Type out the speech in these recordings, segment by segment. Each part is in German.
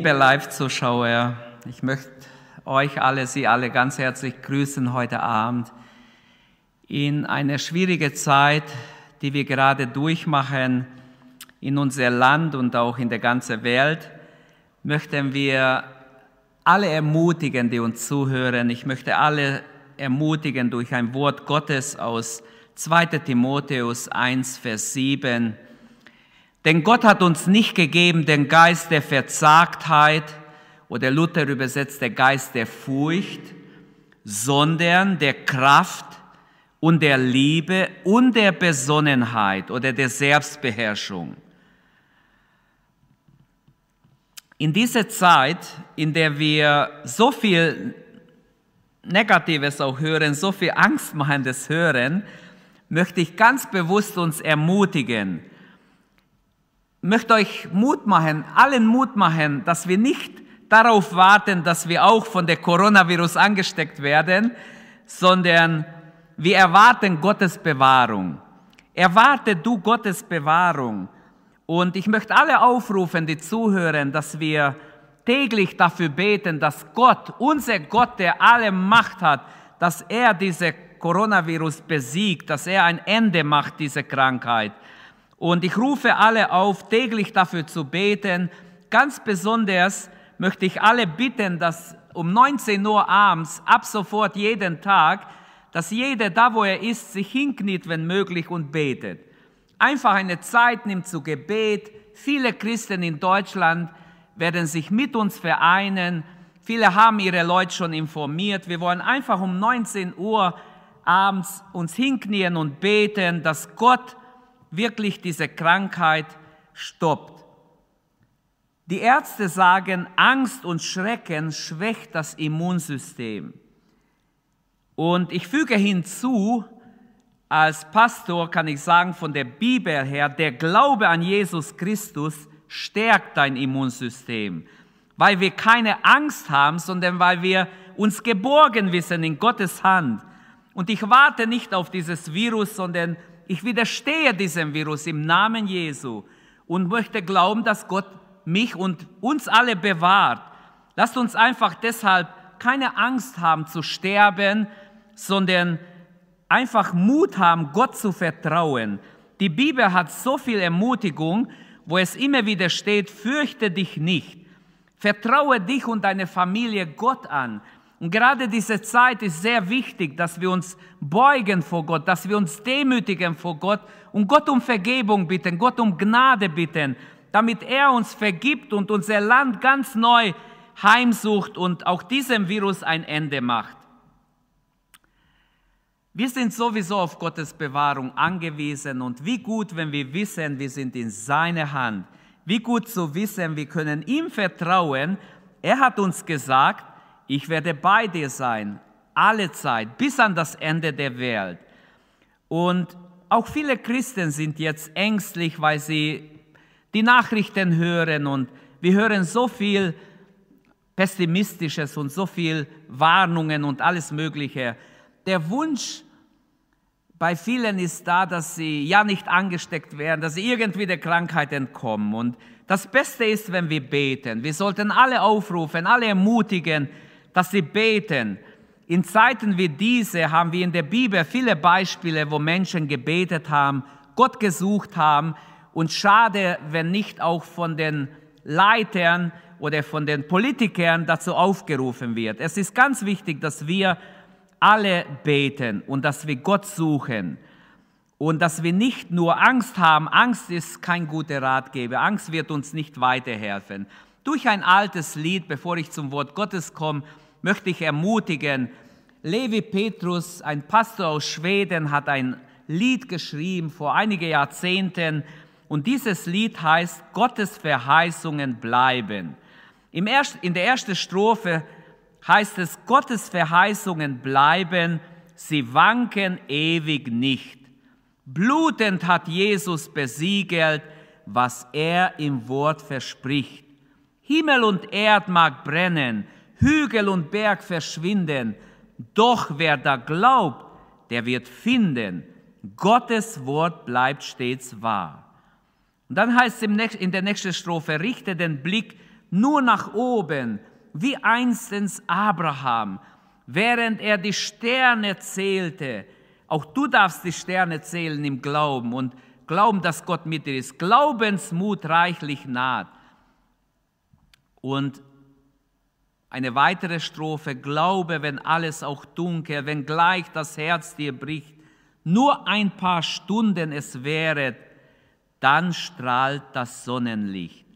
Liebe Live-Zuschauer, ich möchte euch alle, Sie alle ganz herzlich grüßen heute Abend in eine schwierige Zeit, die wir gerade durchmachen in unser Land und auch in der ganzen Welt, möchten wir alle ermutigen, die uns zuhören. Ich möchte alle ermutigen durch ein Wort Gottes aus 2 Timotheus 1, Vers 7. Denn Gott hat uns nicht gegeben den Geist der Verzagtheit oder Luther übersetzt der Geist der Furcht, sondern der Kraft und der Liebe und der Besonnenheit oder der Selbstbeherrschung. In dieser Zeit, in der wir so viel Negatives auch hören, so viel Angstmachendes hören, möchte ich ganz bewusst uns ermutigen, möchte euch Mut machen, allen Mut machen, dass wir nicht darauf warten, dass wir auch von der Coronavirus angesteckt werden, sondern wir erwarten Gottes Bewahrung. Erwarte du Gottes Bewahrung. Und ich möchte alle aufrufen, die zuhören, dass wir täglich dafür beten, dass Gott, unser Gott, der alle Macht hat, dass er diese Coronavirus besiegt, dass er ein Ende macht, diese Krankheit. Und ich rufe alle auf, täglich dafür zu beten. Ganz besonders möchte ich alle bitten, dass um 19 Uhr abends, ab sofort jeden Tag, dass jeder da, wo er ist, sich hinkniet, wenn möglich, und betet. Einfach eine Zeit nimmt zu Gebet. Viele Christen in Deutschland werden sich mit uns vereinen. Viele haben ihre Leute schon informiert. Wir wollen einfach um 19 Uhr abends uns hinknien und beten, dass Gott wirklich diese Krankheit stoppt. Die Ärzte sagen, Angst und Schrecken schwächt das Immunsystem. Und ich füge hinzu, als Pastor kann ich sagen, von der Bibel her, der Glaube an Jesus Christus stärkt dein Immunsystem, weil wir keine Angst haben, sondern weil wir uns geborgen wissen in Gottes Hand. Und ich warte nicht auf dieses Virus, sondern ich widerstehe diesem Virus im Namen Jesu und möchte glauben, dass Gott mich und uns alle bewahrt. Lasst uns einfach deshalb keine Angst haben zu sterben, sondern einfach Mut haben, Gott zu vertrauen. Die Bibel hat so viel Ermutigung, wo es immer wieder steht, fürchte dich nicht. Vertraue dich und deine Familie Gott an. Und gerade diese Zeit ist sehr wichtig, dass wir uns beugen vor Gott, dass wir uns demütigen vor Gott und Gott um Vergebung bitten, Gott um Gnade bitten, damit er uns vergibt und unser Land ganz neu heimsucht und auch diesem Virus ein Ende macht. Wir sind sowieso auf Gottes Bewahrung angewiesen und wie gut, wenn wir wissen, wir sind in seiner Hand. Wie gut zu wissen, wir können ihm vertrauen. Er hat uns gesagt, ich werde bei dir sein, alle Zeit, bis an das Ende der Welt. Und auch viele Christen sind jetzt ängstlich, weil sie die Nachrichten hören und wir hören so viel Pessimistisches und so viel Warnungen und alles Mögliche. Der Wunsch bei vielen ist da, dass sie ja nicht angesteckt werden, dass sie irgendwie der Krankheit entkommen. Und das Beste ist, wenn wir beten. Wir sollten alle aufrufen, alle ermutigen, dass sie beten. In Zeiten wie diese haben wir in der Bibel viele Beispiele, wo Menschen gebetet haben, Gott gesucht haben und schade, wenn nicht auch von den Leitern oder von den Politikern dazu aufgerufen wird. Es ist ganz wichtig, dass wir alle beten und dass wir Gott suchen und dass wir nicht nur Angst haben. Angst ist kein guter Ratgeber. Angst wird uns nicht weiterhelfen. Durch ein altes Lied, bevor ich zum Wort Gottes komme, möchte ich ermutigen, Levi Petrus, ein Pastor aus Schweden, hat ein Lied geschrieben vor einigen Jahrzehnten und dieses Lied heißt Gottes Verheißungen bleiben. in der ersten Strophe heißt es, Gottes Verheißungen bleiben, sie wanken ewig nicht. Blutend hat Jesus besiegelt, was er im Wort verspricht. Himmel und Erd mag brennen, Hügel und Berg verschwinden, doch wer da glaubt, der wird finden. Gottes Wort bleibt stets wahr. Und dann heißt es in der nächsten Strophe, richte den Blick nur nach oben, wie einstens Abraham, während er die Sterne zählte. Auch du darfst die Sterne zählen im Glauben und glauben, dass Gott mit dir ist. Glaubensmut reichlich naht. Und eine weitere Strophe, Glaube, wenn alles auch dunkel, wenn gleich das Herz dir bricht, nur ein paar Stunden es wäre, dann strahlt das Sonnenlicht.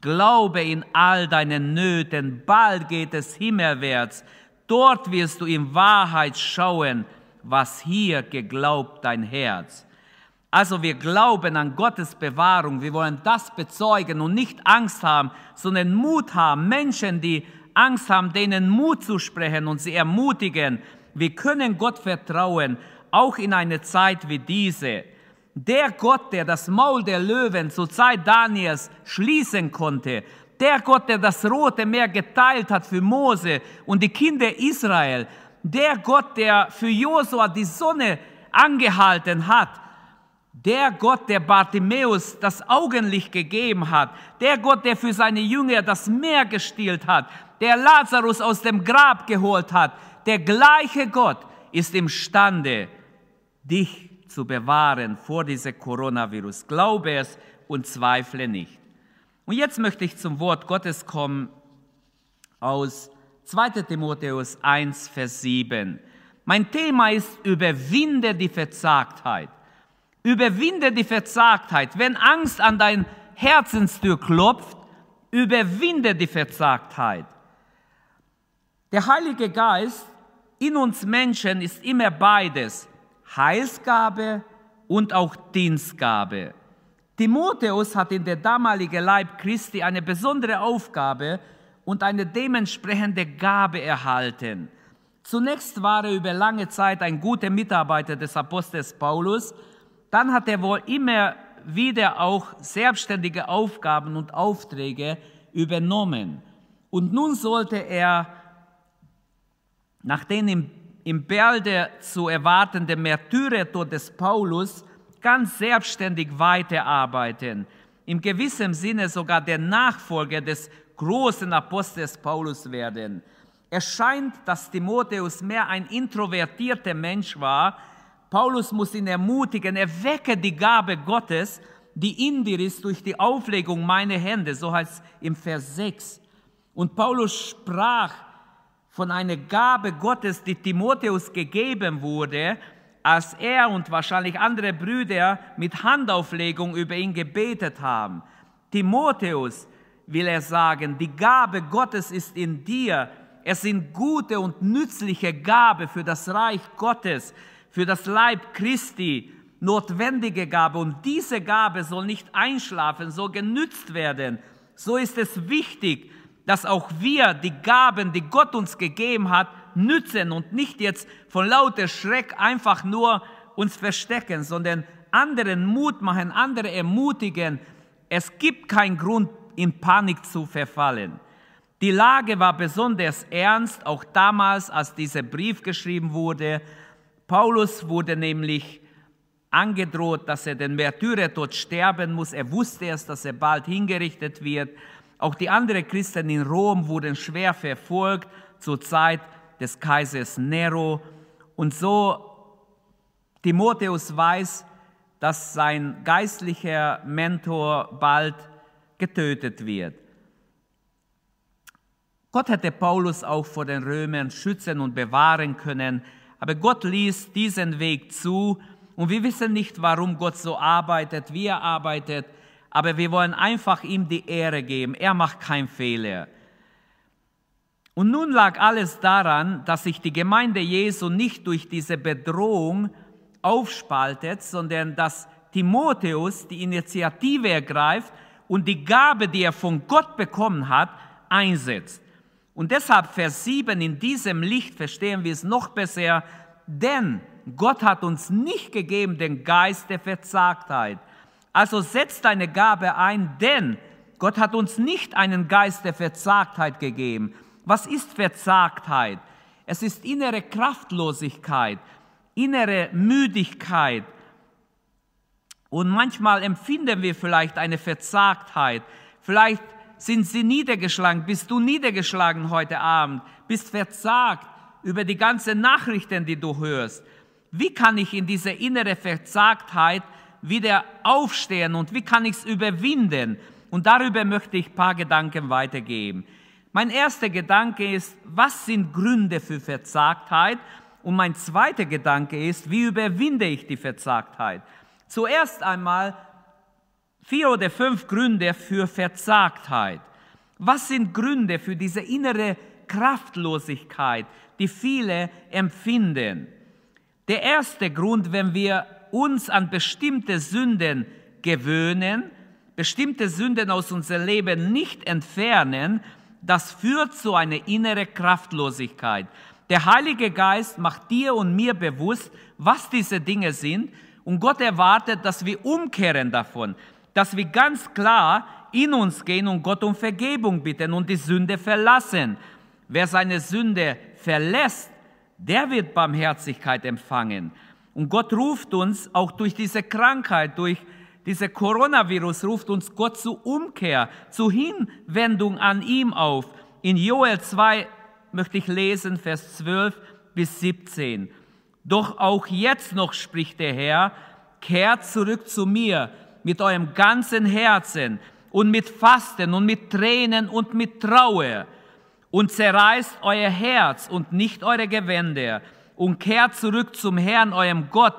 Glaube in all deinen Nöten, bald geht es himmelwärts, dort wirst du in Wahrheit schauen, was hier geglaubt dein Herz. Also wir glauben an Gottes Bewahrung, wir wollen das bezeugen und nicht Angst haben, sondern Mut haben. Menschen, die Angst haben, denen Mut zu sprechen und sie ermutigen. Wir können Gott vertrauen, auch in eine Zeit wie diese. Der Gott, der das Maul der Löwen zur Zeit Daniels schließen konnte, der Gott, der das Rote Meer geteilt hat für Mose und die Kinder Israel, der Gott, der für Josua die Sonne angehalten hat, der Gott, der Bartimäus das Augenlicht gegeben hat, der Gott, der für seine Jünger das Meer gestillt hat, der Lazarus aus dem Grab geholt hat, der gleiche Gott ist imstande, dich zu bewahren vor diesem Coronavirus. Glaube es und zweifle nicht. Und jetzt möchte ich zum Wort Gottes kommen aus 2 Timotheus 1, Vers 7. Mein Thema ist, überwinde die Verzagtheit. Überwinde die Verzagtheit. Wenn Angst an dein Herzenstür klopft, überwinde die Verzagtheit. Der Heilige Geist in uns Menschen ist immer beides, Heilsgabe und auch Dienstgabe. Timotheus hat in der damaligen Leib Christi eine besondere Aufgabe und eine dementsprechende Gabe erhalten. Zunächst war er über lange Zeit ein guter Mitarbeiter des Apostels Paulus, dann hat er wohl immer wieder auch selbstständige Aufgaben und Aufträge übernommen. Und nun sollte er nach dem im, im Bälde zu erwartenden Märtyrertod des Paulus ganz selbstständig weiterarbeiten. Im gewissen Sinne sogar der Nachfolger des großen Apostels Paulus werden. Es scheint, dass Timotheus mehr ein introvertierter Mensch war. Paulus muss ihn ermutigen, erwecke die Gabe Gottes, die in dir ist durch die Auflegung meiner Hände, so heißt es im Vers 6. Und Paulus sprach von einer Gabe Gottes, die Timotheus gegeben wurde, als er und wahrscheinlich andere Brüder mit Handauflegung über ihn gebetet haben. Timotheus will er sagen, die Gabe Gottes ist in dir. Es sind gute und nützliche Gabe für das Reich Gottes, für das Leib Christi, notwendige Gabe. Und diese Gabe soll nicht einschlafen, soll genützt werden. So ist es wichtig, dass auch wir die Gaben, die Gott uns gegeben hat, nützen und nicht jetzt von lauter Schreck einfach nur uns verstecken, sondern anderen Mut machen, andere ermutigen. Es gibt keinen Grund, in Panik zu verfallen. Die Lage war besonders ernst, auch damals, als dieser Brief geschrieben wurde. Paulus wurde nämlich angedroht, dass er den Märtyrertod sterben muss. Er wusste erst, dass er bald hingerichtet wird. Auch die anderen Christen in Rom wurden schwer verfolgt zur Zeit des Kaisers Nero. Und so Timotheus weiß, dass sein geistlicher Mentor bald getötet wird. Gott hätte Paulus auch vor den Römern schützen und bewahren können, aber Gott ließ diesen Weg zu und wir wissen nicht, warum Gott so arbeitet, wie er arbeitet aber wir wollen einfach ihm die Ehre geben. Er macht keinen Fehler. Und nun lag alles daran, dass sich die Gemeinde Jesu nicht durch diese Bedrohung aufspaltet, sondern dass Timotheus die Initiative ergreift und die Gabe, die er von Gott bekommen hat, einsetzt. Und deshalb Vers 7, in diesem Licht verstehen wir es noch besser, denn Gott hat uns nicht gegeben den Geist der Verzagtheit, also setz deine Gabe ein, denn Gott hat uns nicht einen Geist der Verzagtheit gegeben. Was ist Verzagtheit? Es ist innere Kraftlosigkeit, innere Müdigkeit. Und manchmal empfinden wir vielleicht eine Verzagtheit. Vielleicht sind sie niedergeschlagen, bist du niedergeschlagen heute Abend, bist verzagt über die ganzen Nachrichten, die du hörst. Wie kann ich in diese innere Verzagtheit wieder aufstehen und wie kann ich es überwinden? Und darüber möchte ich ein paar Gedanken weitergeben. Mein erster Gedanke ist, was sind Gründe für Verzagtheit? Und mein zweiter Gedanke ist, wie überwinde ich die Verzagtheit? Zuerst einmal vier oder fünf Gründe für Verzagtheit. Was sind Gründe für diese innere Kraftlosigkeit, die viele empfinden? Der erste Grund, wenn wir uns an bestimmte Sünden gewöhnen, bestimmte Sünden aus unserem Leben nicht entfernen, das führt zu einer inneren Kraftlosigkeit. Der Heilige Geist macht dir und mir bewusst, was diese Dinge sind und Gott erwartet, dass wir umkehren davon, dass wir ganz klar in uns gehen und Gott um Vergebung bitten und die Sünde verlassen. Wer seine Sünde verlässt, der wird Barmherzigkeit empfangen. Und Gott ruft uns auch durch diese Krankheit, durch diese Coronavirus, ruft uns Gott zu Umkehr, zu Hinwendung an ihm auf. In Joel 2 möchte ich lesen, Vers 12 bis 17. Doch auch jetzt noch spricht der Herr, kehrt zurück zu mir mit eurem ganzen Herzen und mit Fasten und mit Tränen und mit Trauer und zerreißt euer Herz und nicht eure Gewänder und kehrt zurück zum Herrn, eurem Gott,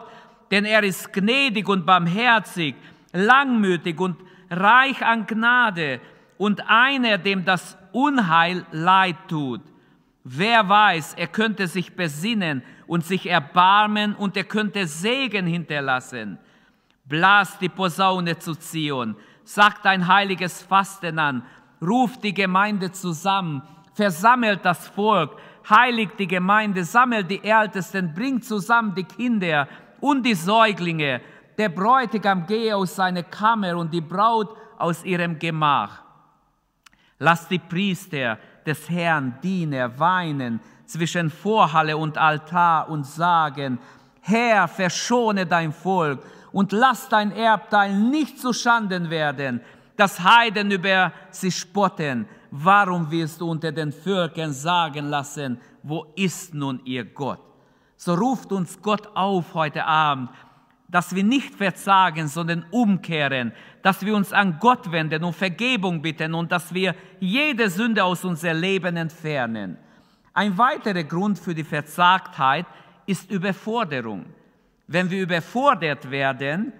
denn er ist gnädig und barmherzig, langmütig und reich an Gnade und einer, dem das Unheil leid tut. Wer weiß, er könnte sich besinnen und sich erbarmen und er könnte Segen hinterlassen. Blas die Posaune zu Zion, sagt ein heiliges Fasten an, ruft die Gemeinde zusammen, versammelt das Volk, heiligt die Gemeinde, sammelt die Ältesten, bringt zusammen die Kinder und die Säuglinge. Der Bräutigam gehe aus seiner Kammer und die Braut aus ihrem Gemach. Lasst die Priester des Herrn Diener weinen zwischen Vorhalle und Altar und sagen, Herr, verschone dein Volk und lass dein Erbteil nicht zu Schanden werden, dass Heiden über sie spotten. Warum wirst du unter den Völkern sagen lassen, wo ist nun ihr Gott? So ruft uns Gott auf heute Abend, dass wir nicht verzagen, sondern umkehren, dass wir uns an Gott wenden und Vergebung bitten und dass wir jede Sünde aus unserem Leben entfernen. Ein weiterer Grund für die Verzagtheit ist Überforderung. Wenn wir überfordert werden,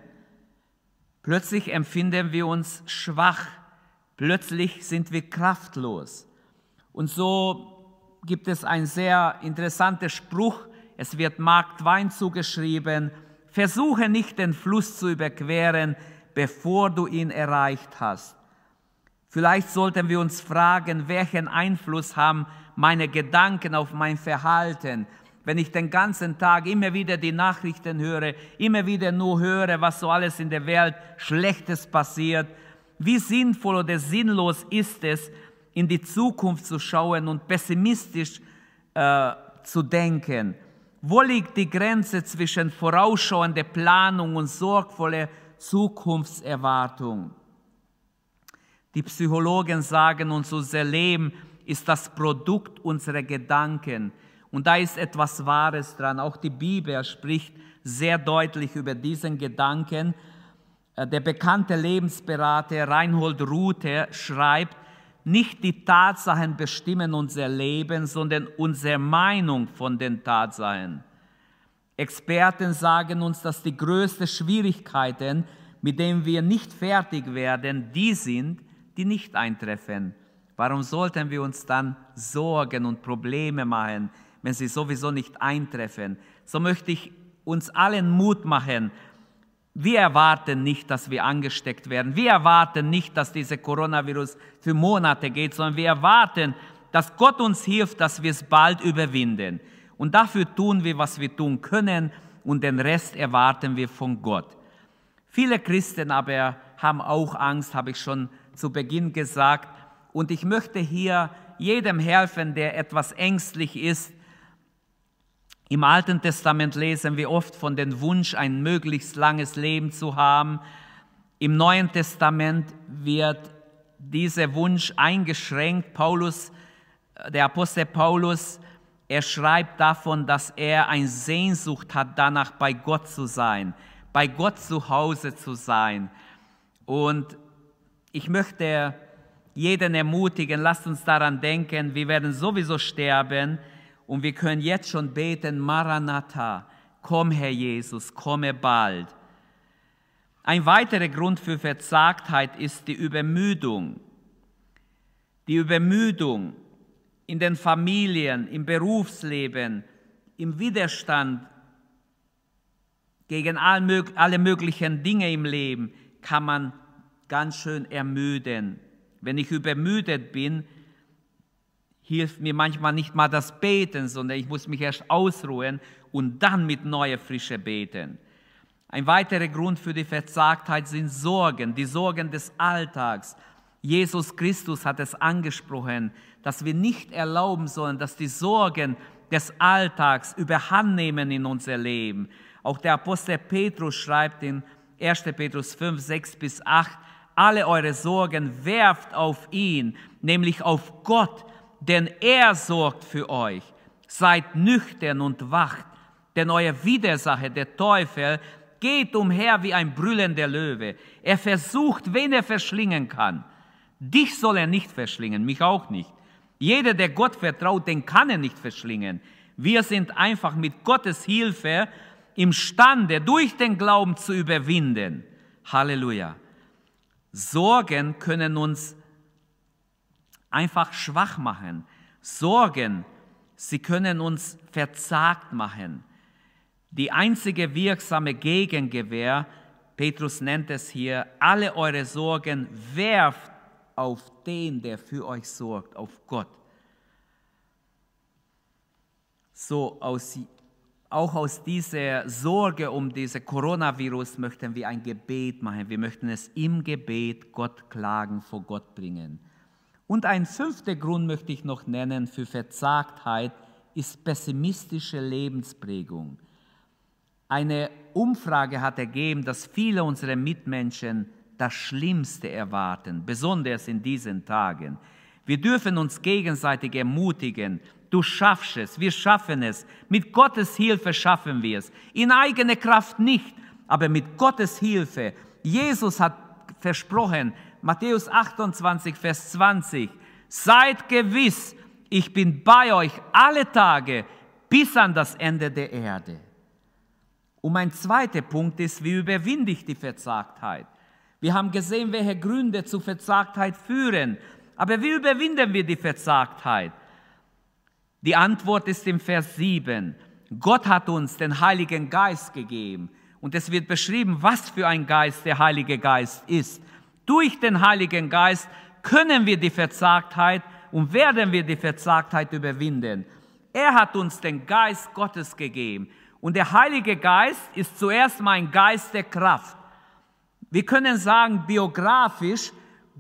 plötzlich empfinden wir uns schwach, plötzlich sind wir kraftlos. Und so gibt es ein sehr interessanter Spruch, es wird Mark Twain zugeschrieben, versuche nicht den Fluss zu überqueren, bevor du ihn erreicht hast. Vielleicht sollten wir uns fragen, welchen Einfluss haben meine Gedanken auf mein Verhalten, wenn ich den ganzen Tag immer wieder die Nachrichten höre, immer wieder nur höre, was so alles in der Welt Schlechtes passiert, wie sinnvoll oder sinnlos ist es, in die Zukunft zu schauen und pessimistisch äh, zu denken? Wo liegt die Grenze zwischen vorausschauender Planung und sorgvoller Zukunftserwartung? Die Psychologen sagen uns, unser Leben ist das Produkt unserer Gedanken. Und da ist etwas Wahres dran. Auch die Bibel spricht sehr deutlich über diesen Gedanken. Äh, der bekannte Lebensberater Reinhold Ruther schreibt, nicht die Tatsachen bestimmen unser Leben, sondern unsere Meinung von den Tatsachen. Experten sagen uns, dass die größten Schwierigkeiten, mit denen wir nicht fertig werden, die sind, die nicht eintreffen. Warum sollten wir uns dann Sorgen und Probleme machen, wenn sie sowieso nicht eintreffen. So möchte ich uns allen Mut machen. Wir erwarten nicht, dass wir angesteckt werden. Wir erwarten nicht, dass dieser Coronavirus für Monate geht, sondern wir erwarten, dass Gott uns hilft, dass wir es bald überwinden. Und dafür tun wir, was wir tun können und den Rest erwarten wir von Gott. Viele Christen aber haben auch Angst, habe ich schon zu Beginn gesagt. Und ich möchte hier jedem helfen, der etwas ängstlich ist, im Alten Testament lesen wir oft von dem Wunsch, ein möglichst langes Leben zu haben. Im Neuen Testament wird dieser Wunsch eingeschränkt. Paulus, der Apostel Paulus, er schreibt davon, dass er eine Sehnsucht hat, danach bei Gott zu sein, bei Gott zu Hause zu sein. Und ich möchte jeden ermutigen, lasst uns daran denken, wir werden sowieso sterben und wir können jetzt schon beten, Maranatha, komm Herr Jesus, komme bald. Ein weiterer Grund für Verzagtheit ist die Übermüdung. Die Übermüdung in den Familien, im Berufsleben, im Widerstand gegen alle möglichen Dinge im Leben kann man ganz schön ermüden. Wenn ich übermüdet bin, hilft mir manchmal nicht mal das Beten, sondern ich muss mich erst ausruhen und dann mit neuer Frische beten. Ein weiterer Grund für die Verzagtheit sind Sorgen, die Sorgen des Alltags. Jesus Christus hat es angesprochen, dass wir nicht erlauben sollen, dass die Sorgen des Alltags überhand nehmen in unser Leben. Auch der Apostel Petrus schreibt in 1. Petrus 5, 6 bis 8, alle eure Sorgen werft auf ihn, nämlich auf Gott, denn er sorgt für euch. Seid nüchtern und wacht, denn euer Widersacher, der Teufel, geht umher wie ein brüllender Löwe. Er versucht, wen er verschlingen kann. Dich soll er nicht verschlingen, mich auch nicht. Jeder, der Gott vertraut, den kann er nicht verschlingen. Wir sind einfach mit Gottes Hilfe imstande, durch den Glauben zu überwinden. Halleluja. Sorgen können uns einfach schwach machen. Sorgen, sie können uns verzagt machen. Die einzige wirksame Gegengewehr, Petrus nennt es hier, alle eure Sorgen werft auf den, der für euch sorgt, auf Gott. So aus, auch aus dieser Sorge um diese Coronavirus möchten wir ein Gebet machen. Wir möchten es im Gebet Gott klagen, vor Gott bringen. Und ein fünfter Grund möchte ich noch nennen für Verzagtheit ist pessimistische Lebensprägung. Eine Umfrage hat ergeben, dass viele unserer Mitmenschen das Schlimmste erwarten, besonders in diesen Tagen. Wir dürfen uns gegenseitig ermutigen. Du schaffst es, wir schaffen es. Mit Gottes Hilfe schaffen wir es. In eigener Kraft nicht, aber mit Gottes Hilfe. Jesus hat versprochen, Matthäus 28, Vers 20, seid gewiss, ich bin bei euch alle Tage bis an das Ende der Erde. Und mein zweiter Punkt ist, wie überwinde ich die Verzagtheit? Wir haben gesehen, welche Gründe zu Verzagtheit führen. Aber wie überwinden wir die Verzagtheit? Die Antwort ist im Vers 7. Gott hat uns den Heiligen Geist gegeben. Und es wird beschrieben, was für ein Geist der Heilige Geist ist. Durch den Heiligen Geist können wir die Verzagtheit und werden wir die Verzagtheit überwinden. Er hat uns den Geist Gottes gegeben. Und der Heilige Geist ist zuerst mal ein Geist der Kraft. Wir können sagen, biografisch,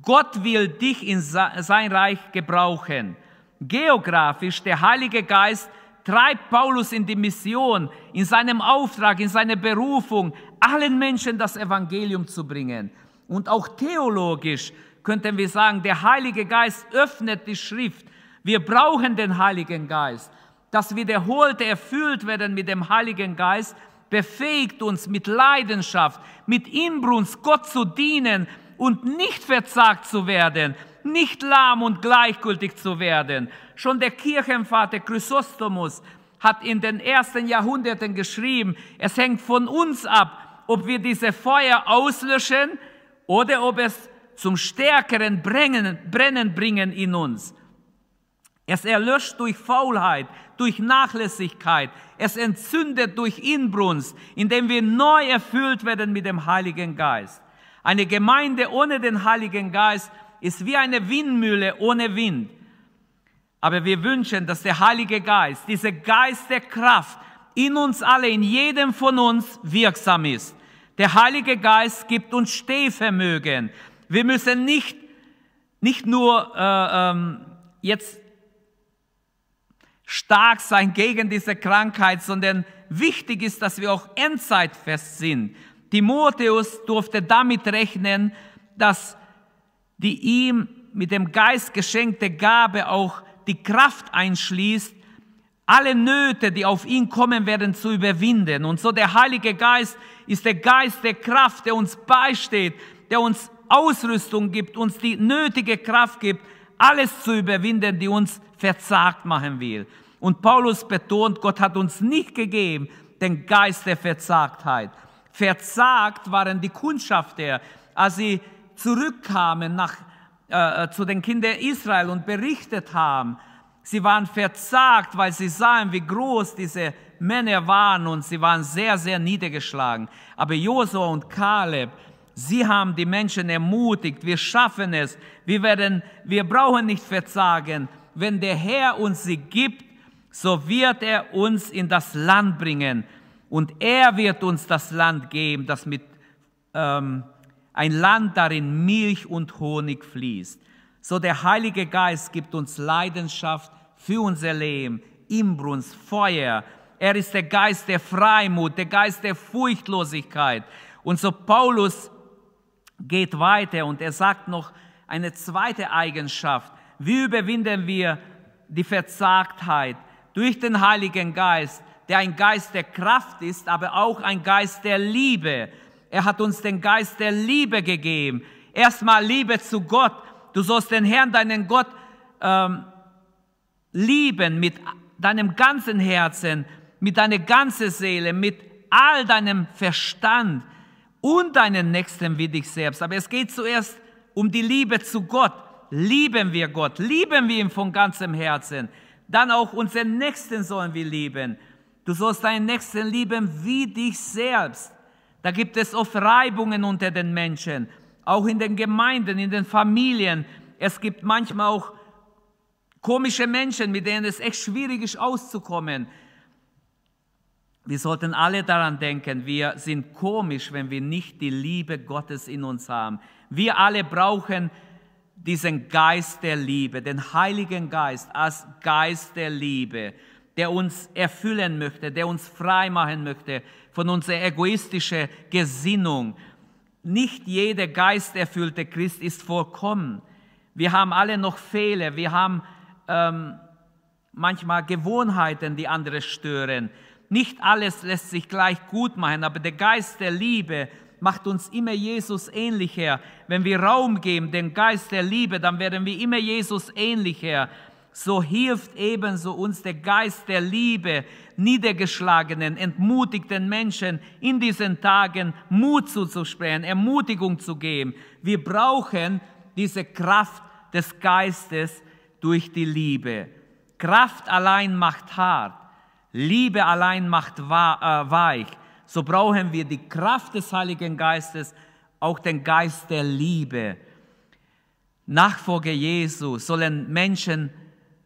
Gott will dich in sein Reich gebrauchen. Geografisch, der Heilige Geist treibt Paulus in die Mission, in seinem Auftrag, in seine Berufung, allen Menschen das Evangelium zu bringen. Und auch theologisch könnten wir sagen, der Heilige Geist öffnet die Schrift. Wir brauchen den Heiligen Geist das Wiederholte erfüllt werden mit dem Heiligen Geist, befähigt uns mit Leidenschaft, mit Inbrunst Gott zu dienen und nicht verzagt zu werden, nicht lahm und gleichgültig zu werden. Schon der Kirchenvater Chrysostomus hat in den ersten Jahrhunderten geschrieben, es hängt von uns ab, ob wir diese Feuer auslöschen oder ob es zum stärkeren Brennen, Brennen bringen in uns. Es erlöscht durch Faulheit, durch Nachlässigkeit. Es entzündet durch Inbrunst, indem wir neu erfüllt werden mit dem Heiligen Geist. Eine Gemeinde ohne den Heiligen Geist ist wie eine Windmühle ohne Wind. Aber wir wünschen, dass der Heilige Geist, dieser Geist der Kraft in uns alle, in jedem von uns wirksam ist. Der Heilige Geist gibt uns Stehvermögen. Wir müssen nicht, nicht nur äh, ähm, jetzt stark sein gegen diese Krankheit, sondern wichtig ist, dass wir auch endzeitfest sind. Timotheus durfte damit rechnen, dass die ihm mit dem Geist geschenkte Gabe auch die Kraft einschließt, alle Nöte, die auf ihn kommen werden, zu überwinden. Und so der Heilige Geist ist der Geist der Kraft, der uns beisteht, der uns Ausrüstung gibt, uns die nötige Kraft gibt, alles zu überwinden, die uns verzagt machen will. Und Paulus betont, Gott hat uns nicht gegeben den Geist der Verzagtheit. Verzagt waren die Kundschafter, als sie zurückkamen nach, äh, zu den Kindern Israel und berichtet haben. Sie waren verzagt, weil sie sahen, wie groß diese Männer waren und sie waren sehr, sehr niedergeschlagen. Aber Josua und Kaleb, sie haben die Menschen ermutigt, wir schaffen es, wir, werden, wir brauchen nicht verzagen. Wenn der Herr uns sie gibt, so wird er uns in das Land bringen und er wird uns das Land geben, das mit ähm, ein Land, darin Milch und Honig fließt. So der Heilige Geist gibt uns Leidenschaft für unser Leben, Imbrunst, Feuer. Er ist der Geist der Freimut, der Geist der Furchtlosigkeit. Und so Paulus geht weiter und er sagt noch eine zweite Eigenschaft. Wie überwinden wir die Verzagtheit? Durch den Heiligen Geist, der ein Geist der Kraft ist, aber auch ein Geist der Liebe. Er hat uns den Geist der Liebe gegeben. Erstmal Liebe zu Gott. Du sollst den Herrn, deinen Gott, ähm, lieben mit deinem ganzen Herzen, mit deiner ganzen Seele, mit all deinem Verstand und deinen Nächsten wie dich selbst. Aber es geht zuerst um die Liebe zu Gott. Lieben wir Gott, lieben wir ihn von ganzem Herzen. Dann auch unseren Nächsten sollen wir lieben. Du sollst deinen Nächsten lieben wie dich selbst. Da gibt es oft Reibungen unter den Menschen, auch in den Gemeinden, in den Familien. Es gibt manchmal auch komische Menschen, mit denen es echt schwierig ist auszukommen. Wir sollten alle daran denken, wir sind komisch, wenn wir nicht die Liebe Gottes in uns haben. Wir alle brauchen diesen Geist der Liebe, den Heiligen Geist als Geist der Liebe, der uns erfüllen möchte, der uns frei machen möchte von unserer egoistischen Gesinnung. Nicht jeder geisterfüllte Christ ist vollkommen. Wir haben alle noch Fehler, wir haben ähm, manchmal Gewohnheiten, die andere stören. Nicht alles lässt sich gleich gut machen, aber der Geist der Liebe macht uns immer Jesus ähnlicher. Wenn wir Raum geben, den Geist der Liebe, dann werden wir immer Jesus ähnlicher so hilft ebenso uns der Geist der Liebe, niedergeschlagenen, entmutigten Menschen in diesen Tagen Mut zuzusprechen, Ermutigung zu geben. Wir brauchen diese Kraft des Geistes durch die Liebe. Kraft allein macht hart, Liebe allein macht äh, weich. So brauchen wir die Kraft des Heiligen Geistes, auch den Geist der Liebe. Nachfolger Jesu sollen Menschen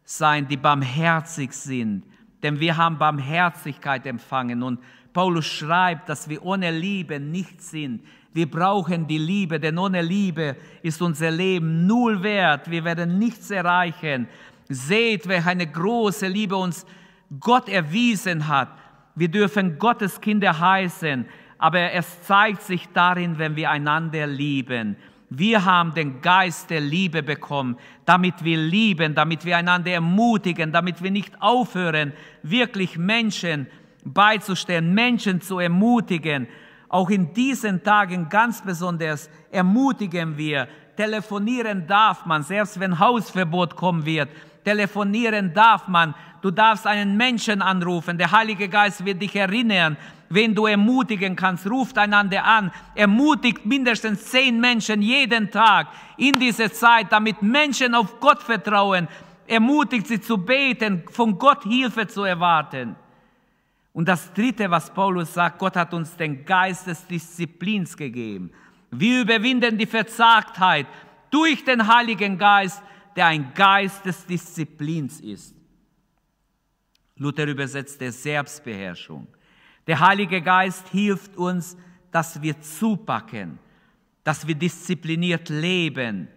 sein, die barmherzig sind, denn wir haben Barmherzigkeit empfangen. Und Paulus schreibt, dass wir ohne Liebe nichts sind. Wir brauchen die Liebe, denn ohne Liebe ist unser Leben null wert. Wir werden nichts erreichen. Seht, welche eine große Liebe uns Gott erwiesen hat. Wir dürfen Gottes Kinder heißen, aber es zeigt sich darin, wenn wir einander lieben. Wir haben den Geist der Liebe bekommen, damit wir lieben, damit wir einander ermutigen, damit wir nicht aufhören, wirklich Menschen beizustehen, Menschen zu ermutigen. Auch in diesen Tagen ganz besonders ermutigen wir. Telefonieren darf man, selbst wenn Hausverbot kommen wird. Telefonieren darf man. Du darfst einen Menschen anrufen. Der Heilige Geist wird dich erinnern wen du ermutigen kannst, ruft einander an, ermutigt mindestens zehn Menschen jeden Tag in dieser Zeit, damit Menschen auf Gott vertrauen, ermutigt sie zu beten, von Gott Hilfe zu erwarten. Und das Dritte, was Paulus sagt, Gott hat uns den Geist des Disziplins gegeben. Wir überwinden die Verzagtheit durch den Heiligen Geist, der ein Geist des Disziplins ist. Luther übersetzt der Selbstbeherrschung. Der Heilige Geist hilft uns, dass wir zupacken, dass wir diszipliniert leben,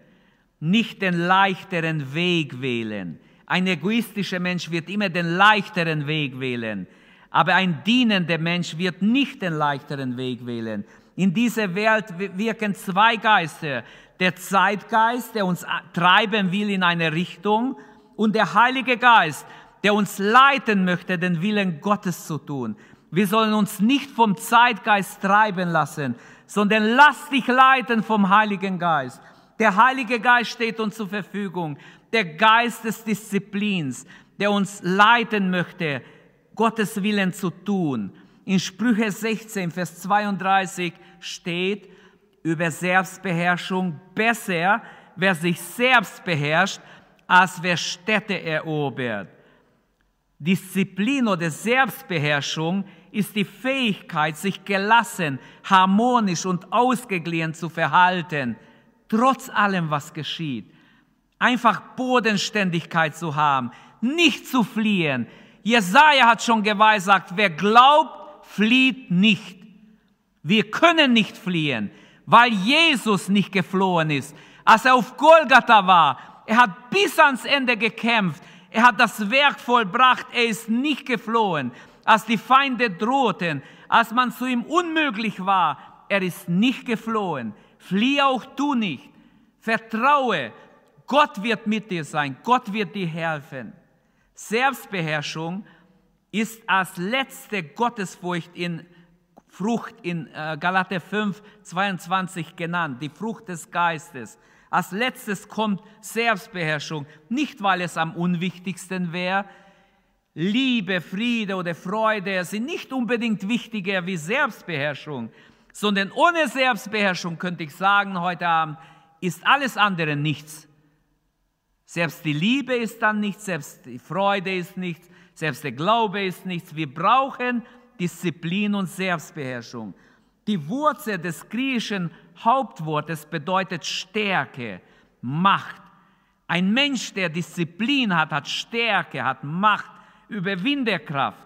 nicht den leichteren Weg wählen. Ein egoistischer Mensch wird immer den leichteren Weg wählen, aber ein dienender Mensch wird nicht den leichteren Weg wählen. In dieser Welt wirken zwei Geister. Der Zeitgeist, der uns treiben will in eine Richtung, und der Heilige Geist, der uns leiten möchte, den Willen Gottes zu tun. Wir sollen uns nicht vom Zeitgeist treiben lassen, sondern lass dich leiten vom Heiligen Geist. Der Heilige Geist steht uns zur Verfügung. Der Geist des Disziplins, der uns leiten möchte, Gottes Willen zu tun. In Sprüche 16, Vers 32 steht über Selbstbeherrschung, besser, wer sich selbst beherrscht, als wer Städte erobert. Disziplin oder Selbstbeherrschung ist die Fähigkeit, sich gelassen, harmonisch und ausgeglichen zu verhalten, trotz allem, was geschieht. Einfach Bodenständigkeit zu haben, nicht zu fliehen. Jesaja hat schon geweissagt, wer glaubt, flieht nicht. Wir können nicht fliehen, weil Jesus nicht geflohen ist. Als er auf Golgatha war, er hat bis ans Ende gekämpft. Er hat das Werk vollbracht. Er ist nicht geflohen. Als die Feinde drohten, als man zu ihm unmöglich war, er ist nicht geflohen. Fliehe auch du nicht. Vertraue. Gott wird mit dir sein. Gott wird dir helfen. Selbstbeherrschung ist als letzte Gottesfurcht in Frucht in äh, Galater 5, 22 genannt, die Frucht des Geistes. Als letztes kommt Selbstbeherrschung, nicht weil es am unwichtigsten wäre. Liebe, Friede oder Freude sind nicht unbedingt wichtiger wie Selbstbeherrschung, sondern ohne Selbstbeherrschung könnte ich sagen heute Abend, ist alles andere nichts. Selbst die Liebe ist dann nichts, selbst die Freude ist nichts, selbst der Glaube ist nichts. Wir brauchen Disziplin und Selbstbeherrschung. Die Wurzel des griechischen Hauptwortes bedeutet Stärke, Macht. Ein Mensch, der Disziplin hat, hat Stärke, hat Macht, Überwinderkraft.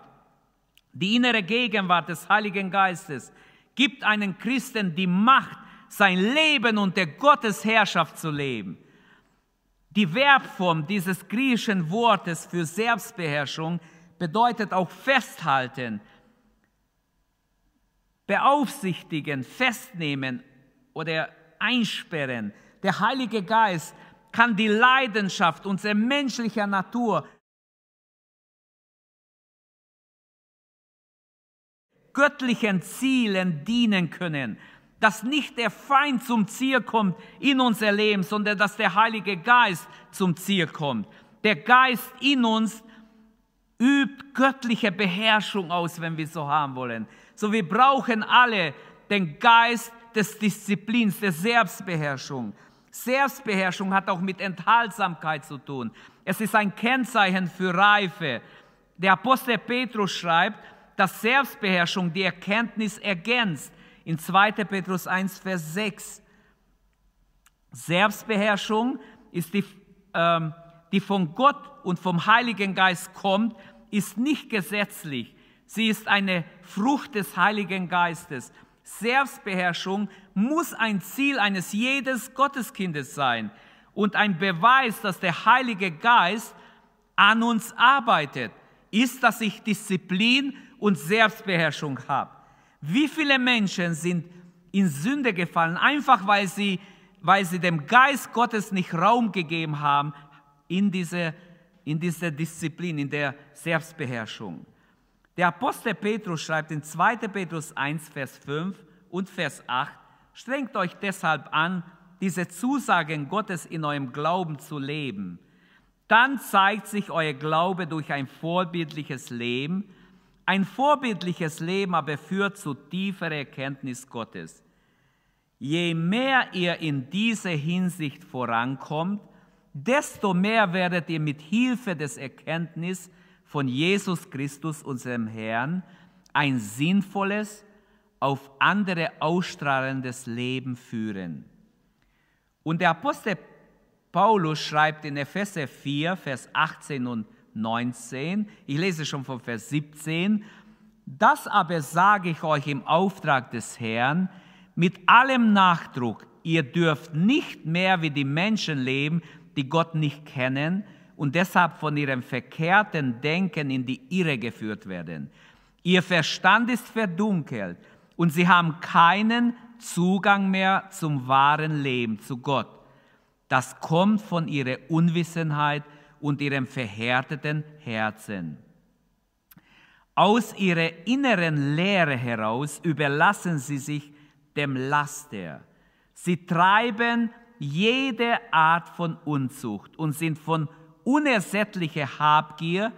Die innere Gegenwart des Heiligen Geistes gibt einen Christen die Macht, sein Leben unter Gottes Herrschaft zu leben. Die Verbform dieses griechischen Wortes für Selbstbeherrschung bedeutet auch festhalten, beaufsichtigen, festnehmen oder einsperren. Der Heilige Geist kann die Leidenschaft unserer menschlichen Natur göttlichen Zielen dienen können. Dass nicht der Feind zum Ziel kommt in unser Leben, sondern dass der Heilige Geist zum Ziel kommt. Der Geist in uns übt göttliche Beherrschung aus, wenn wir so haben wollen. So wir brauchen alle den Geist des Disziplins, der Selbstbeherrschung. Selbstbeherrschung hat auch mit Enthaltsamkeit zu tun. Es ist ein Kennzeichen für Reife. Der Apostel Petrus schreibt, dass Selbstbeherrschung die Erkenntnis ergänzt. In 2. Petrus 1, Vers 6. Selbstbeherrschung ist die, ähm, die von Gott und vom Heiligen Geist kommt, ist nicht gesetzlich. Sie ist eine Frucht des Heiligen Geistes. Selbstbeherrschung muss ein Ziel eines jedes Gotteskindes sein und ein Beweis, dass der Heilige Geist an uns arbeitet, ist, dass ich Disziplin und Selbstbeherrschung habe. Wie viele Menschen sind in Sünde gefallen, einfach weil sie, weil sie dem Geist Gottes nicht Raum gegeben haben in diese, in diese Disziplin, in der Selbstbeherrschung. Der Apostel Petrus schreibt in 2. Petrus 1, Vers 5 und Vers 8, strengt euch deshalb an, diese Zusagen Gottes in eurem Glauben zu leben. Dann zeigt sich euer Glaube durch ein vorbildliches Leben. Ein vorbildliches Leben aber führt zu tieferer Erkenntnis Gottes. Je mehr ihr in dieser Hinsicht vorankommt, desto mehr werdet ihr mit Hilfe des Erkenntnisses von Jesus Christus, unserem Herrn, ein sinnvolles, auf andere ausstrahlendes Leben führen. Und der Apostel Paulus schreibt in Epheser 4, Vers 18 und 19, ich lese schon von Vers 17, das aber sage ich euch im Auftrag des Herrn mit allem Nachdruck, ihr dürft nicht mehr wie die Menschen leben, die Gott nicht kennen, und deshalb von ihrem verkehrten Denken in die Irre geführt werden. Ihr Verstand ist verdunkelt und sie haben keinen Zugang mehr zum wahren Leben, zu Gott. Das kommt von ihrer Unwissenheit und ihrem verhärteten Herzen. Aus ihrer inneren Leere heraus überlassen sie sich dem Laster. Sie treiben jede Art von Unzucht und sind von unersättlicher Habgier.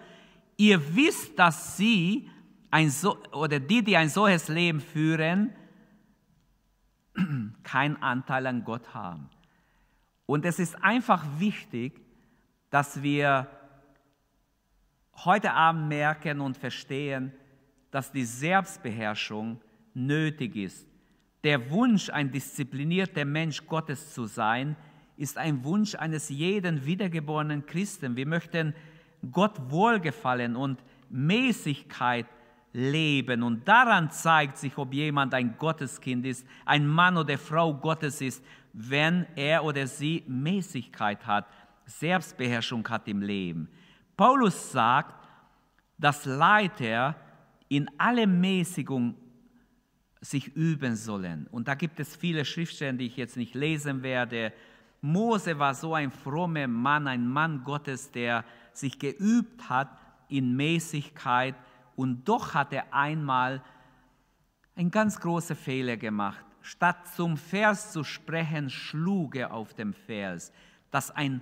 Ihr wisst, dass sie ein so, oder die, die ein solches Leben führen, keinen Anteil an Gott haben. Und es ist einfach wichtig, dass wir heute Abend merken und verstehen, dass die Selbstbeherrschung nötig ist. Der Wunsch, ein disziplinierter Mensch Gottes zu sein, ist ein Wunsch eines jeden wiedergeborenen Christen. Wir möchten Gott wohlgefallen und Mäßigkeit leben. Und daran zeigt sich, ob jemand ein Gotteskind ist, ein Mann oder Frau Gottes ist, wenn er oder sie Mäßigkeit hat, Selbstbeherrschung hat im Leben. Paulus sagt, dass Leiter in aller Mäßigung sich üben sollen. Und da gibt es viele Schriftstellen, die ich jetzt nicht lesen werde. Mose war so ein frommer Mann, ein Mann Gottes, der sich geübt hat in Mäßigkeit und doch hat er einmal einen ganz großen Fehler gemacht. Statt zum Vers zu sprechen, schlug er auf dem Vers, das ein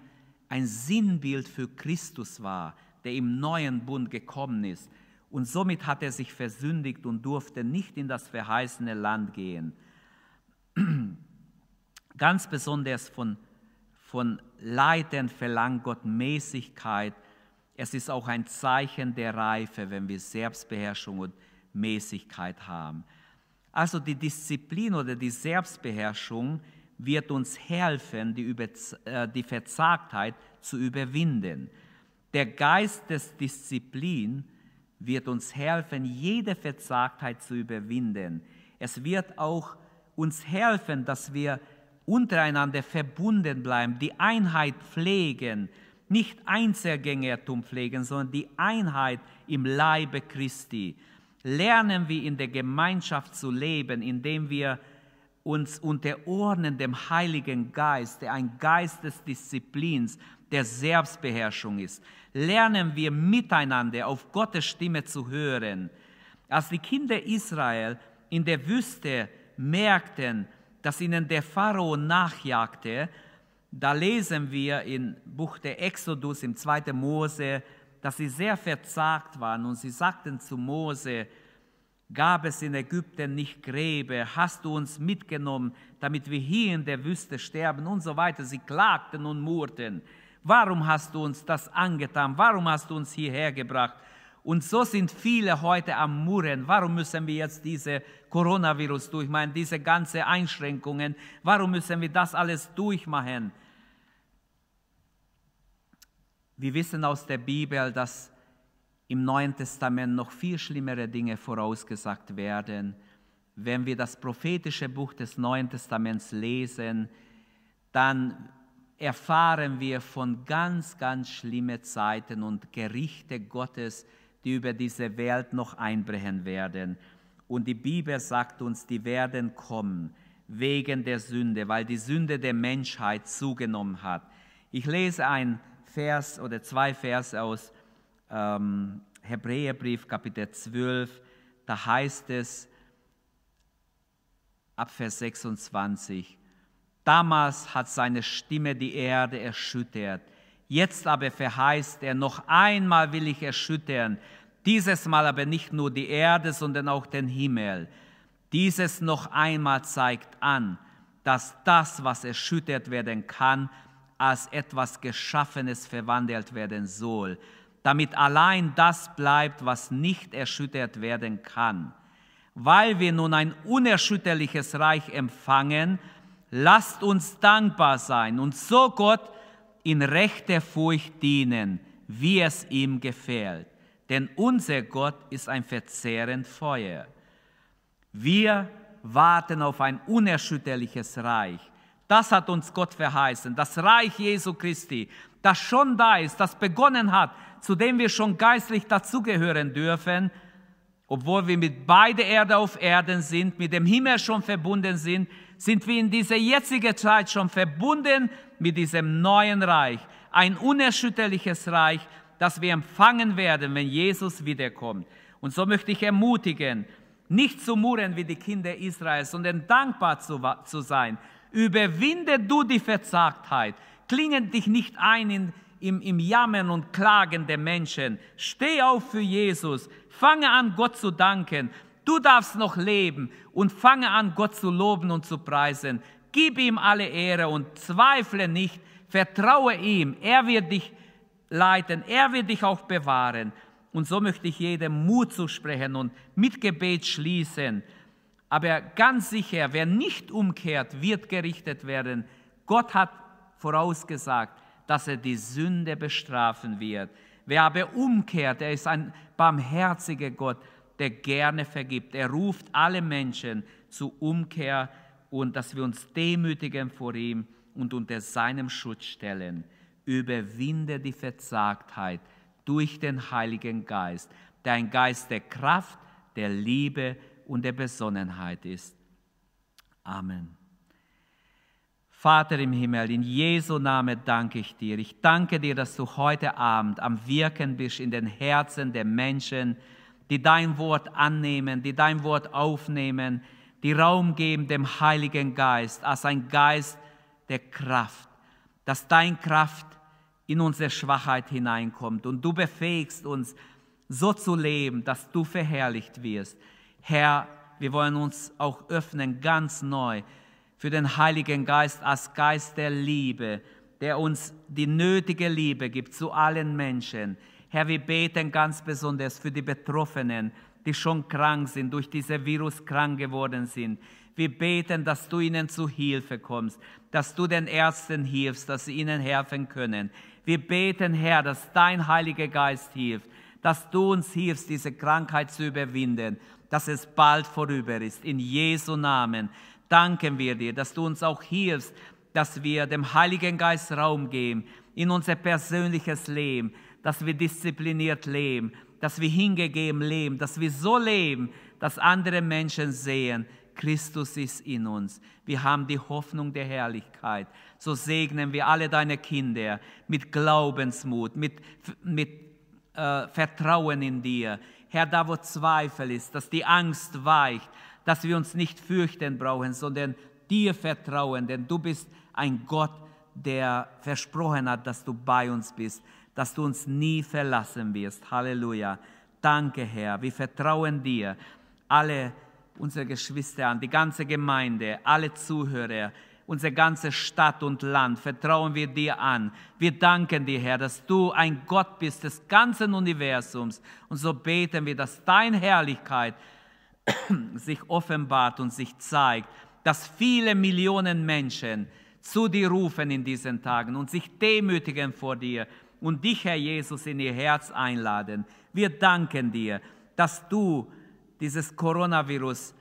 ein Sinnbild für Christus war, der im neuen Bund gekommen ist. Und somit hat er sich versündigt und durfte nicht in das verheißene Land gehen. Ganz besonders von, von Leitern verlangt Gott Mäßigkeit. Es ist auch ein Zeichen der Reife, wenn wir Selbstbeherrschung und Mäßigkeit haben. Also die Disziplin oder die Selbstbeherrschung wird uns helfen, die, Über äh, die Verzagtheit zu überwinden. Der Geist des Disziplin wird uns helfen, jede Verzagtheit zu überwinden. Es wird auch uns helfen, dass wir untereinander verbunden bleiben, die Einheit pflegen, nicht Einzelgängertum pflegen, sondern die Einheit im Leibe Christi. Lernen wir in der Gemeinschaft zu leben, indem wir uns unterordnen dem Heiligen Geist, der ein Geist des Disziplins, der Selbstbeherrschung ist. Lernen wir miteinander auf Gottes Stimme zu hören. Als die Kinder Israel in der Wüste merkten, dass ihnen der Pharao nachjagte, da lesen wir im Buch der Exodus im 2. Mose, dass sie sehr verzagt waren und sie sagten zu Mose, Gab es in Ägypten nicht Gräbe? Hast du uns mitgenommen, damit wir hier in der Wüste sterben und so weiter? Sie klagten und murrten. Warum hast du uns das angetan? Warum hast du uns hierher gebracht? Und so sind viele heute am Murren. Warum müssen wir jetzt diese Coronavirus durchmachen, diese ganzen Einschränkungen? Warum müssen wir das alles durchmachen? Wir wissen aus der Bibel, dass im Neuen Testament noch viel schlimmere Dinge vorausgesagt werden. Wenn wir das prophetische Buch des Neuen Testaments lesen, dann erfahren wir von ganz, ganz schlimmen Zeiten und Gerichte Gottes, die über diese Welt noch einbrechen werden. Und die Bibel sagt uns, die werden kommen wegen der Sünde, weil die Sünde der Menschheit zugenommen hat. Ich lese ein Vers oder zwei Verse aus ähm, Hebräerbrief Kapitel 12, da heißt es ab Vers 26, damals hat seine Stimme die Erde erschüttert, jetzt aber verheißt er, noch einmal will ich erschüttern, dieses Mal aber nicht nur die Erde, sondern auch den Himmel. Dieses noch einmal zeigt an, dass das, was erschüttert werden kann, als etwas Geschaffenes verwandelt werden soll damit allein das bleibt, was nicht erschüttert werden kann. Weil wir nun ein unerschütterliches Reich empfangen, lasst uns dankbar sein und so Gott in rechter Furcht dienen, wie es ihm gefällt. Denn unser Gott ist ein verzehrend Feuer. Wir warten auf ein unerschütterliches Reich. Das hat uns Gott verheißen. Das Reich Jesu Christi, das schon da ist, das begonnen hat, zu dem wir schon geistlich dazugehören dürfen, Obwohl wir mit beider Erde auf Erden sind, mit dem Himmel schon verbunden sind, sind wir in dieser jetzigen Zeit schon verbunden mit diesem neuen Reich. Ein unerschütterliches Reich, das wir empfangen werden, wenn Jesus wiederkommt. Und so möchte ich ermutigen, nicht zu murren wie die Kinder Israels, sondern dankbar zu, zu sein. Überwinde du die Verzagtheit. Klinge dich nicht ein in, im, im Jammern und Klagen der Menschen. Steh auf für Jesus. Fange an, Gott zu danken. Du darfst noch leben und fange an, Gott zu loben und zu preisen. Gib ihm alle Ehre und zweifle nicht. Vertraue ihm. Er wird dich leiten. Er wird dich auch bewahren. Und so möchte ich jedem Mut zusprechen und mit Gebet schließen. Aber ganz sicher, wer nicht umkehrt, wird gerichtet werden. Gott hat vorausgesagt, dass er die Sünde bestrafen wird. Wer aber umkehrt, er ist ein barmherziger Gott, der gerne vergibt. Er ruft alle Menschen zu Umkehr und dass wir uns demütigen vor ihm und unter seinem Schutz stellen. Überwinde die Verzagtheit durch den Heiligen Geist, der ein Geist der Kraft, der Liebe und der Besonnenheit ist. Amen. Vater im Himmel, in Jesu Namen danke ich dir. Ich danke dir, dass du heute Abend am Wirken bist in den Herzen der Menschen, die dein Wort annehmen, die dein Wort aufnehmen, die Raum geben dem Heiligen Geist als ein Geist der Kraft, dass dein Kraft in unsere Schwachheit hineinkommt und du befähigst uns, so zu leben, dass du verherrlicht wirst. Herr, wir wollen uns auch öffnen ganz neu für den Heiligen Geist als Geist der Liebe, der uns die nötige Liebe gibt zu allen Menschen. Herr, wir beten ganz besonders für die Betroffenen, die schon krank sind, durch diese Virus krank geworden sind. Wir beten, dass du ihnen zu Hilfe kommst, dass du den Ärzten hilfst, dass sie ihnen helfen können. Wir beten, Herr, dass dein Heiliger Geist hilft, dass du uns hilfst, diese Krankheit zu überwinden, dass es bald vorüber ist. In Jesu Namen danken wir dir, dass du uns auch hilfst, dass wir dem Heiligen Geist Raum geben in unser persönliches Leben, dass wir diszipliniert leben, dass wir hingegeben leben, dass wir so leben, dass andere Menschen sehen, Christus ist in uns. Wir haben die Hoffnung der Herrlichkeit. So segnen wir alle deine Kinder mit Glaubensmut, mit, mit äh, Vertrauen in dir. Herr, da wo Zweifel ist, dass die Angst weicht, dass wir uns nicht fürchten brauchen, sondern dir vertrauen, denn du bist ein Gott, der versprochen hat, dass du bei uns bist, dass du uns nie verlassen wirst. Halleluja. Danke, Herr. Wir vertrauen dir. Alle unsere Geschwister an, die ganze Gemeinde, alle Zuhörer, unsere ganze Stadt und Land vertrauen wir dir an. Wir danken dir, Herr, dass du ein Gott bist des ganzen Universums. Und so beten wir, dass deine Herrlichkeit sich offenbart und sich zeigt, dass viele Millionen Menschen zu dir rufen in diesen Tagen und sich demütigen vor dir und dich, Herr Jesus, in ihr Herz einladen. Wir danken dir, dass du dieses Coronavirus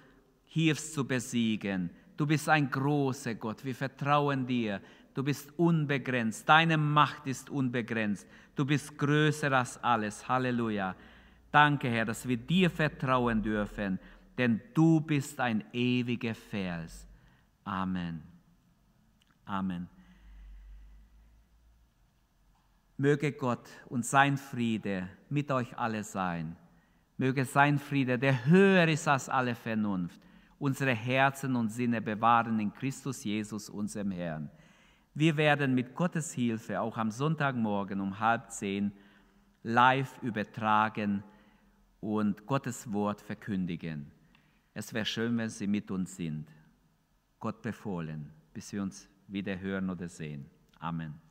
hilfst zu besiegen. Du bist ein großer Gott. Wir vertrauen dir. Du bist unbegrenzt. Deine Macht ist unbegrenzt. Du bist größer als alles. Halleluja. Danke, Herr, dass wir dir vertrauen dürfen, denn du bist ein ewiger Vers. Amen. Amen. Möge Gott und sein Friede mit euch alle sein Möge sein Friede, der höher ist als alle Vernunft, unsere Herzen und Sinne bewahren in Christus Jesus, unserem Herrn. Wir werden mit Gottes Hilfe auch am Sonntagmorgen um halb zehn live übertragen und Gottes Wort verkündigen. Es wäre schön, wenn Sie mit uns sind. Gott befohlen, bis wir uns wieder hören oder sehen. Amen.